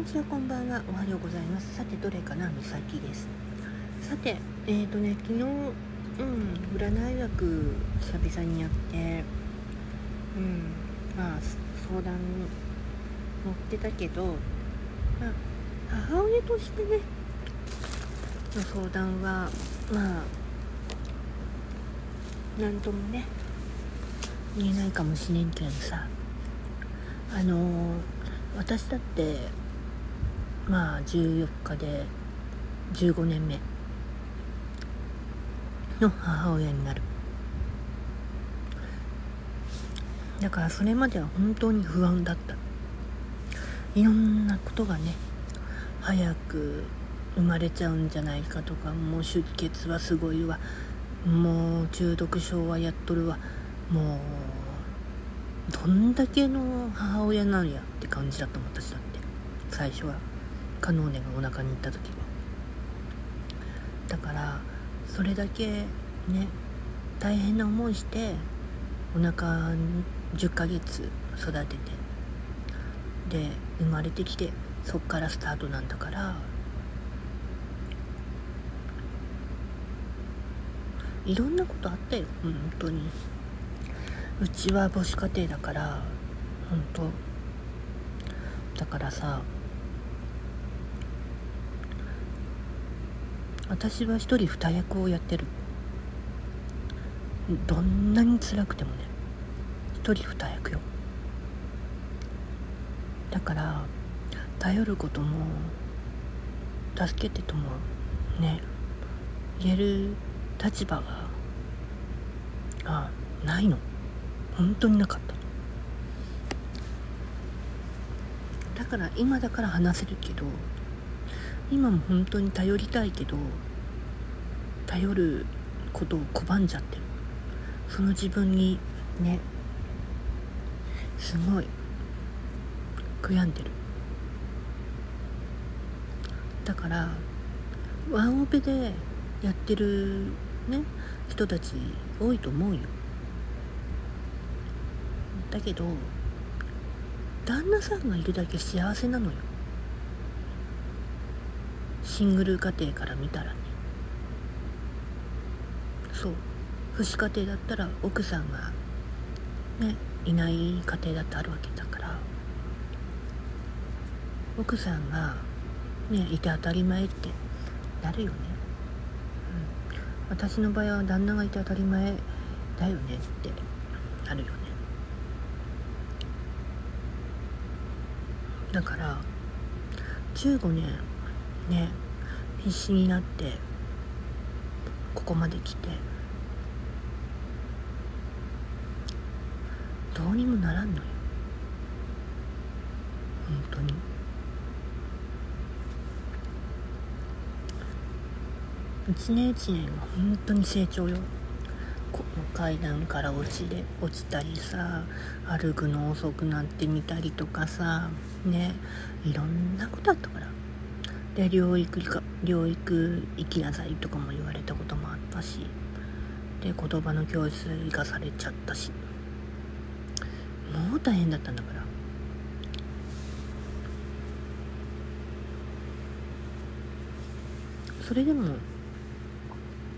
こんばんは。おはようございます。さてどれかな？みさきです。さてえーとね昨日うん占い学久々にやってうんまあ相談乗ってたけど、まあ、母親としてねの相談はまあなんともね言えないかもしれんけどさ。あのー、私だってまあ14日で15年目。の母親になる。だからそれまでは本当に不安だった。いろんなことがね早く生まれちゃうんじゃないかとかもう出血はすごいわ。もう中毒症はやっとるわ。もうどんだけの母親なんやって感じだったもん私だって。最初は。カノーネがお腹に行った時。はだからそれだけね大変な思いしてお腹10ヶ月育ててで生まれてきてそっからスタートなんだからいろんなことあったよ本当に。うちは母子家庭だから本当。だからさ私は一人二役をやってる。どんなに辛くてもね一人二役よ。だから頼ることも助けてともね言える立場があないの。本当になかった。だから今だから話せるけど今も本当に頼りたいけど頼ることを拒んじゃってる。その自分にねすごい悔やんでる。だからワンオペでやってるね人たち多いと思うよ。だけど旦那さんがいるだけ幸せなのよ。シングル家庭から見たらね。そう。父子家庭だったら奥さんがねいない家庭だってあるわけだから。奥さんがねいて当たり前ってなるよね、うん、私の場合は旦那がいて当たり前だよねってなるよね。だから15年ね必死になってここまで来て。どうにもならんのよ。本当に。一年一年が本当に成長よ。この階段から落ちで落ちたりさ歩くの遅くなってみたりとかさね。いろんなことあったから。で療育か療育行きなさいとかも言われたこともあったしで言葉の教室行かされちゃったし。もう大変だったんだから。それでも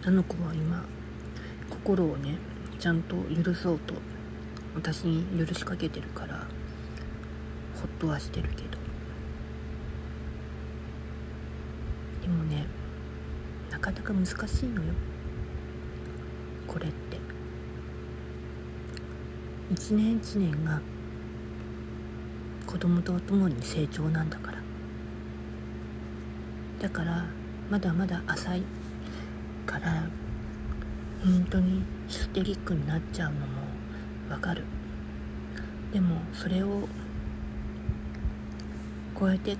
あの子は今心をねちゃんと許そうと私に許しかけてるからほっとはしてるけど。でもねなかなか難しいのよ。これって。一年一年が子供と共に成長なんだから。だからまだまだ浅いから本当にヒステリックになっちゃうのもわかる。でもそれを超えて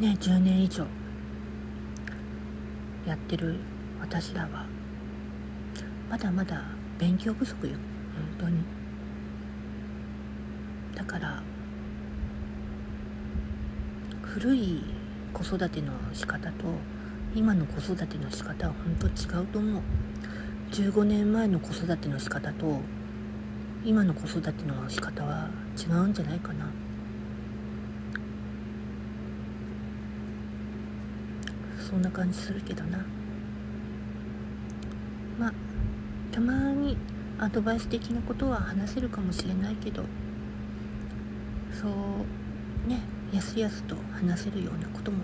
ね10年以上やってる私らは。まだまだ勉強不足よ。本当に。だから古い子育ての仕方と今の子育ての仕方は本当違うと思う。15年前の子育ての仕方と今の子育ての仕方は違うんじゃないかな。そんな感じするけどなまあたまにアドバイス的なことは話せるかもしれないけどそうねやすやすと話せるようなことも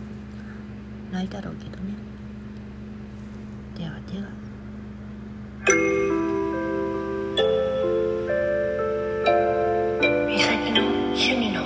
ないだろうけどねではでは。の趣味の